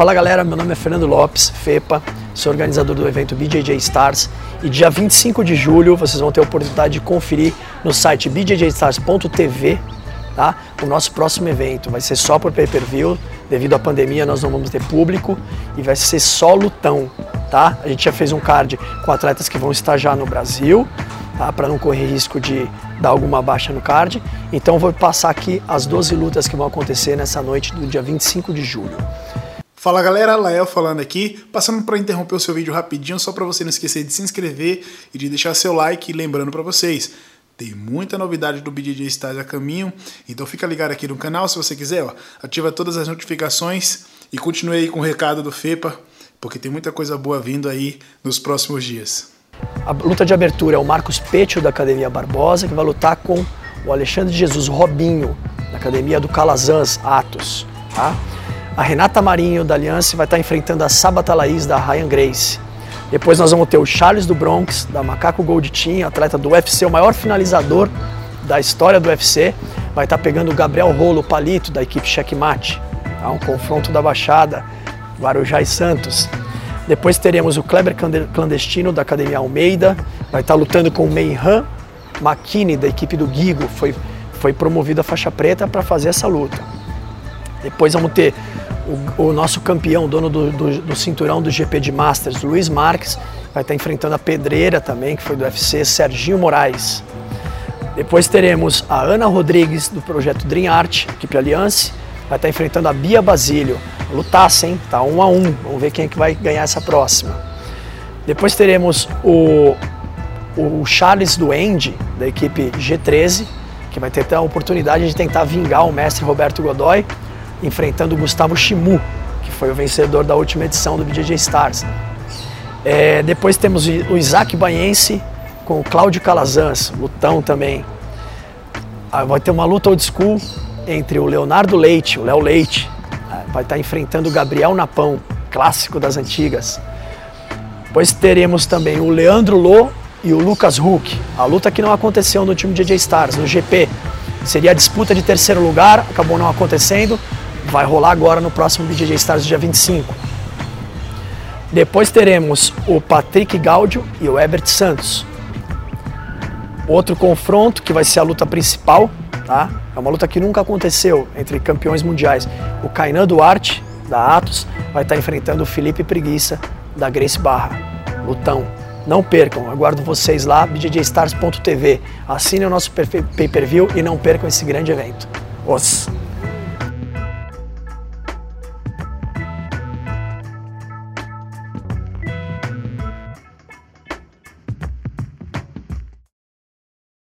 Fala galera, meu nome é Fernando Lopes, FEPA, sou organizador do evento BJJ Stars e dia 25 de julho vocês vão ter a oportunidade de conferir no site bjjstars.tv tá? o nosso próximo evento. Vai ser só por pay-per-view, devido à pandemia nós não vamos ter público e vai ser só lutão. Tá? A gente já fez um card com atletas que vão estar já no Brasil, tá? para não correr risco de dar alguma baixa no card. Então vou passar aqui as 12 lutas que vão acontecer nessa noite do dia 25 de julho. Fala galera, Lael falando aqui, passando para interromper o seu vídeo rapidinho, só para você não esquecer de se inscrever e de deixar seu like, lembrando para vocês, tem muita novidade do BJJ Stars a caminho, então fica ligado aqui no canal se você quiser, ó, ativa todas as notificações e continue aí com o recado do FEPA, porque tem muita coisa boa vindo aí nos próximos dias. A luta de abertura é o Marcos Petio da Academia Barbosa, que vai lutar com o Alexandre Jesus Robinho, da Academia do Calazans Atos, tá? A Renata Marinho, da Aliança, vai estar enfrentando a Sabata Laís, da Ryan Grace. Depois nós vamos ter o Charles do Bronx, da Macaco Gold Team, atleta do UFC, o maior finalizador da história do UFC. Vai estar pegando o Gabriel Rolo Palito, da equipe Checkmate. Tá? Um confronto da Baixada, Guarujá e Santos. Depois teremos o Kleber Clandestino, da Academia Almeida. Vai estar lutando com o Meihan Makini, da equipe do Gigo. Foi, foi promovido a faixa preta para fazer essa luta. Depois vamos ter o, o nosso campeão, dono do, do, do, cinturão do GP de Masters, Luiz Marques, vai estar enfrentando a Pedreira também, que foi do UFC, Serginho Moraes. Depois teremos a Ana Rodrigues, do projeto Dream Art, equipe Aliança, vai estar enfrentando a Bia Basílio. Lutasse, hein? Tá um a um. Vamos ver quem é que vai ganhar essa próxima. Depois teremos o, o Charles Duende, da equipe G13, que vai ter a oportunidade de tentar vingar o mestre Roberto Godoy enfrentando o Gustavo Shimu, que foi o vencedor da última edição do BJJ Stars. É, depois temos o Isaac Baense com o Cláudio Calazans, lutão também. Ah, vai ter uma luta old school entre o Leonardo Leite, o Léo Leite, ah, vai estar enfrentando o Gabriel Napão, clássico das antigas. Depois teremos também o Leandro Lô e o Lucas Huck, a luta que não aconteceu no time DJ Stars, no GP. Seria a disputa de terceiro lugar, acabou não acontecendo, vai rolar agora no próximo BJJ Stars dia 25. Depois teremos o Patrick Gaudio e o Herbert Santos. Outro confronto que vai ser a luta principal, tá? É uma luta que nunca aconteceu entre campeões mundiais. O Kainan Duarte, da Atos, vai estar enfrentando o Felipe Preguiça, da Grace Barra. Lutão. Não percam, aguardo vocês lá, bjjstars.tv. Assinem o nosso pay-per-view e não percam esse grande evento. Os.